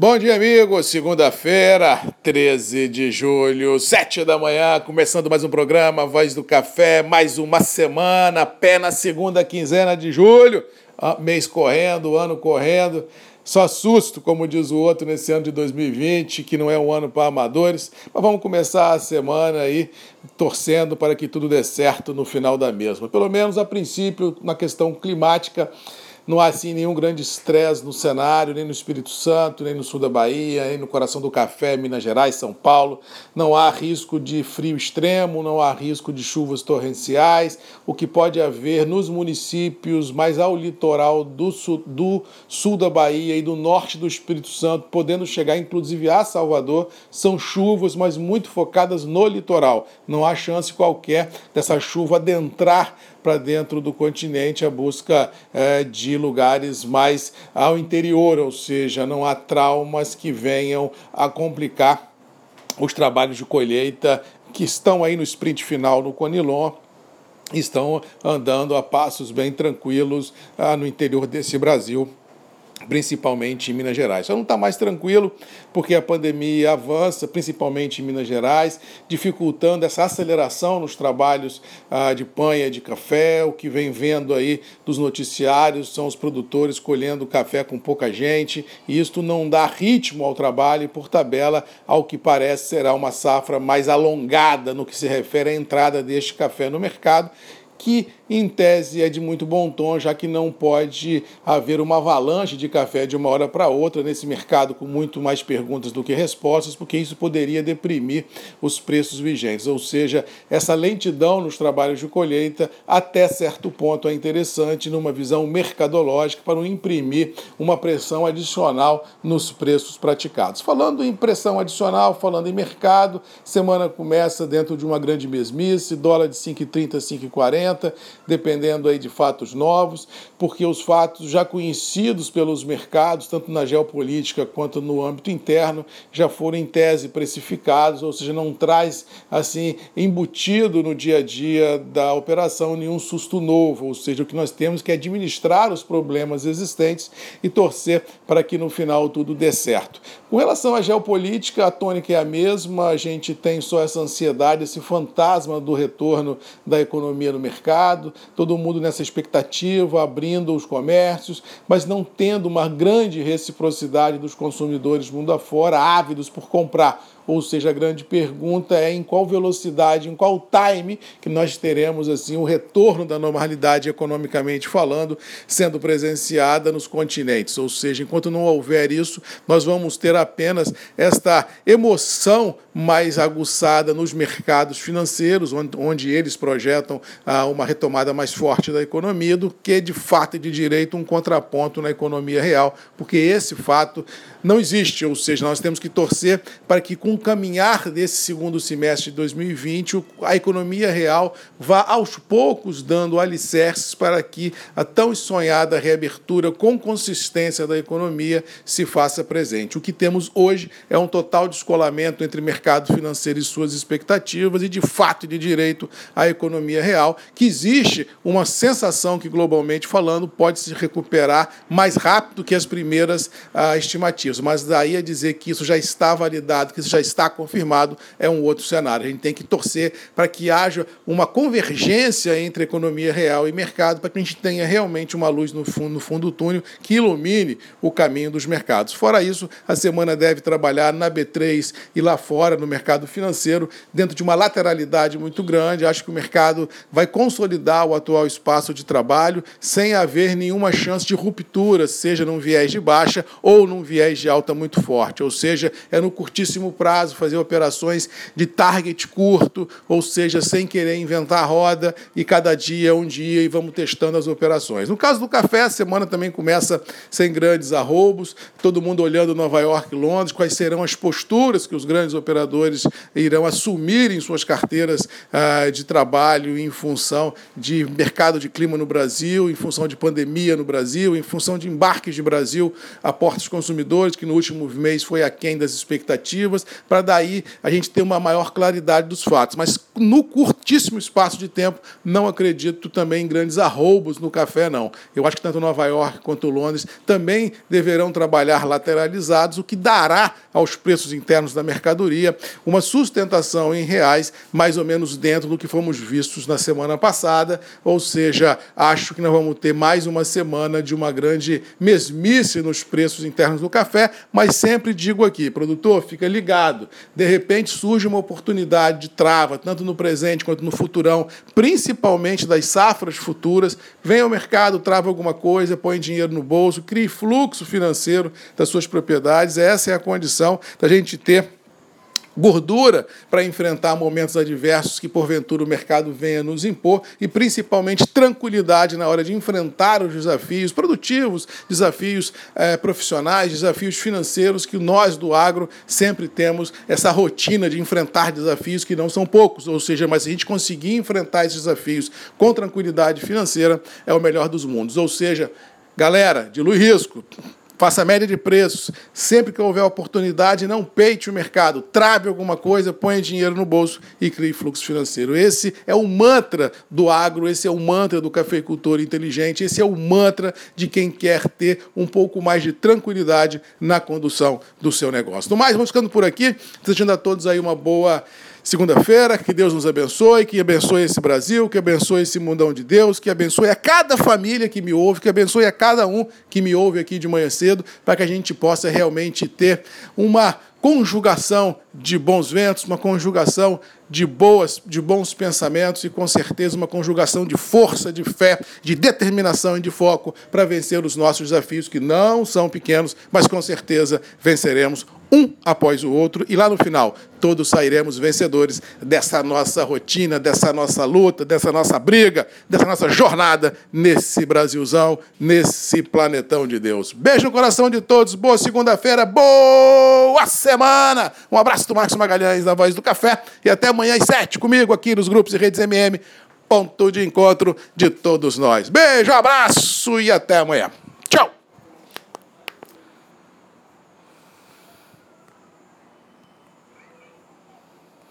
Bom dia, amigos. Segunda-feira, 13 de julho, 7 da manhã, começando mais um programa Voz do Café, mais uma semana, pé na segunda quinzena de julho, mês correndo, ano correndo. Só susto, como diz o outro, nesse ano de 2020, que não é um ano para amadores, mas vamos começar a semana aí torcendo para que tudo dê certo no final da mesma. Pelo menos a princípio, na questão climática, não há assim nenhum grande estresse no cenário, nem no Espírito Santo, nem no sul da Bahia, nem no coração do café, Minas Gerais, São Paulo. Não há risco de frio extremo, não há risco de chuvas torrenciais. O que pode haver nos municípios mais ao litoral do sul, do sul da Bahia e do norte do Espírito Santo, podendo chegar inclusive a Salvador, são chuvas, mas muito focadas no litoral. Não há chance qualquer dessa chuva adentrar para dentro do continente a busca é, de lugares mais ao interior, ou seja, não há traumas que venham a complicar os trabalhos de colheita que estão aí no sprint final no Conilon estão andando a passos bem tranquilos ah, no interior desse Brasil principalmente em Minas Gerais. Só não está mais tranquilo porque a pandemia avança, principalmente em Minas Gerais, dificultando essa aceleração nos trabalhos ah, de panha, de café. O que vem vendo aí dos noticiários são os produtores colhendo café com pouca gente, e isto não dá ritmo ao trabalho e, por tabela, ao que parece será uma safra mais alongada no que se refere à entrada deste café no mercado que em tese é de muito bom tom, já que não pode haver uma avalanche de café de uma hora para outra nesse mercado com muito mais perguntas do que respostas, porque isso poderia deprimir os preços vigentes. Ou seja, essa lentidão nos trabalhos de colheita, até certo ponto, é interessante numa visão mercadológica para não imprimir uma pressão adicional nos preços praticados. Falando em pressão adicional, falando em mercado, semana começa dentro de uma grande mesmice, dólar de 5,30, 5,40 dependendo aí de fatos novos, porque os fatos já conhecidos pelos mercados, tanto na geopolítica quanto no âmbito interno, já foram em tese precificados, ou seja, não traz assim embutido no dia a dia da operação nenhum susto novo, ou seja, o que nós temos que é administrar os problemas existentes e torcer para que no final tudo dê certo. Com relação à geopolítica, a tônica é a mesma, a gente tem só essa ansiedade, esse fantasma do retorno da economia no mercado todo mundo nessa expectativa, abrindo os comércios, mas não tendo uma grande reciprocidade dos consumidores mundo afora, ávidos por comprar ou seja, a grande pergunta é em qual velocidade, em qual time que nós teremos assim o retorno da normalidade economicamente falando sendo presenciada nos continentes. Ou seja, enquanto não houver isso, nós vamos ter apenas esta emoção mais aguçada nos mercados financeiros, onde, onde eles projetam ah, uma retomada mais forte da economia, do que de fato e de direito um contraponto na economia real, porque esse fato não existe, ou seja, nós temos que torcer para que com caminhar desse segundo semestre de 2020 a economia real vá aos poucos dando alicerces para que a tão sonhada reabertura com consistência da economia se faça presente. O que temos hoje é um total descolamento entre mercado financeiro e suas expectativas e de fato e de direito a economia real, que existe uma sensação que globalmente falando pode se recuperar mais rápido que as primeiras ah, estimativas mas daí a dizer que isso já está validado, que isso já está confirmado, é um outro cenário. A gente tem que torcer para que haja uma convergência entre economia real e mercado, para que a gente tenha realmente uma luz no fundo, no fundo do túnel que ilumine o caminho dos mercados. Fora isso, a semana deve trabalhar na B3 e lá fora, no mercado financeiro, dentro de uma lateralidade muito grande. Acho que o mercado vai consolidar o atual espaço de trabalho sem haver nenhuma chance de ruptura, seja num viés de baixa ou num viés de alta muito forte, ou seja, é no curtíssimo prazo fazer operações de target curto, ou seja, sem querer inventar a roda e cada dia um dia e vamos testando as operações. No caso do café, a semana também começa sem grandes arroubos, todo mundo olhando Nova York e Londres, quais serão as posturas que os grandes operadores irão assumir em suas carteiras ah, de trabalho em função de mercado de clima no Brasil, em função de pandemia no Brasil, em função de embarques de Brasil a portos consumidores que no último mês foi aquém das expectativas, para daí a gente ter uma maior claridade dos fatos. Mas no curtíssimo espaço de tempo, não acredito também em grandes arroubos no café, não. Eu acho que tanto Nova York quanto Londres também deverão trabalhar lateralizados, o que dará aos preços internos da mercadoria uma sustentação em reais mais ou menos dentro do que fomos vistos na semana passada, ou seja, acho que nós vamos ter mais uma semana de uma grande mesmice nos preços internos do café, mas sempre digo aqui, produtor, fica ligado. De repente surge uma oportunidade de trava, tanto no presente quanto no futurão, principalmente das safras futuras. Vem ao mercado, trava alguma coisa, põe dinheiro no bolso, crie fluxo financeiro das suas propriedades. Essa é a condição da gente ter gordura para enfrentar momentos adversos que porventura o mercado venha nos impor e principalmente tranquilidade na hora de enfrentar os desafios produtivos, desafios eh, profissionais, desafios financeiros que nós do agro sempre temos essa rotina de enfrentar desafios que não são poucos, ou seja, mas se a gente conseguir enfrentar esses desafios com tranquilidade financeira é o melhor dos mundos. Ou seja, galera, dilui risco, faça média de preços. Sempre que houver oportunidade, não peite o mercado, trave alguma coisa, ponha dinheiro no bolso e crie fluxo financeiro. Esse é o mantra do agro, esse é o mantra do cafeicultor inteligente, esse é o mantra de quem quer ter um pouco mais de tranquilidade na condução do seu negócio. No mais, vamos ficando por aqui, desejando a todos aí uma boa segunda-feira. Que Deus nos abençoe, que abençoe esse Brasil, que abençoe esse mundão de Deus, que abençoe a cada família que me ouve, que abençoe a cada um que me ouve aqui de manhã cedo, para que a gente possa realmente ter uma conjugação de bons ventos, uma conjugação de boas, de bons pensamentos e com certeza uma conjugação de força, de fé, de determinação e de foco para vencer os nossos desafios que não são pequenos, mas com certeza venceremos um após o outro, e lá no final todos sairemos vencedores dessa nossa rotina, dessa nossa luta, dessa nossa briga, dessa nossa jornada nesse Brasilzão, nesse planetão de Deus. Beijo no coração de todos, boa segunda-feira, boa semana! Um abraço do Marcos Magalhães, na voz do café, e até amanhã às sete comigo aqui nos grupos e redes MM, ponto de encontro de todos nós. Beijo, abraço e até amanhã.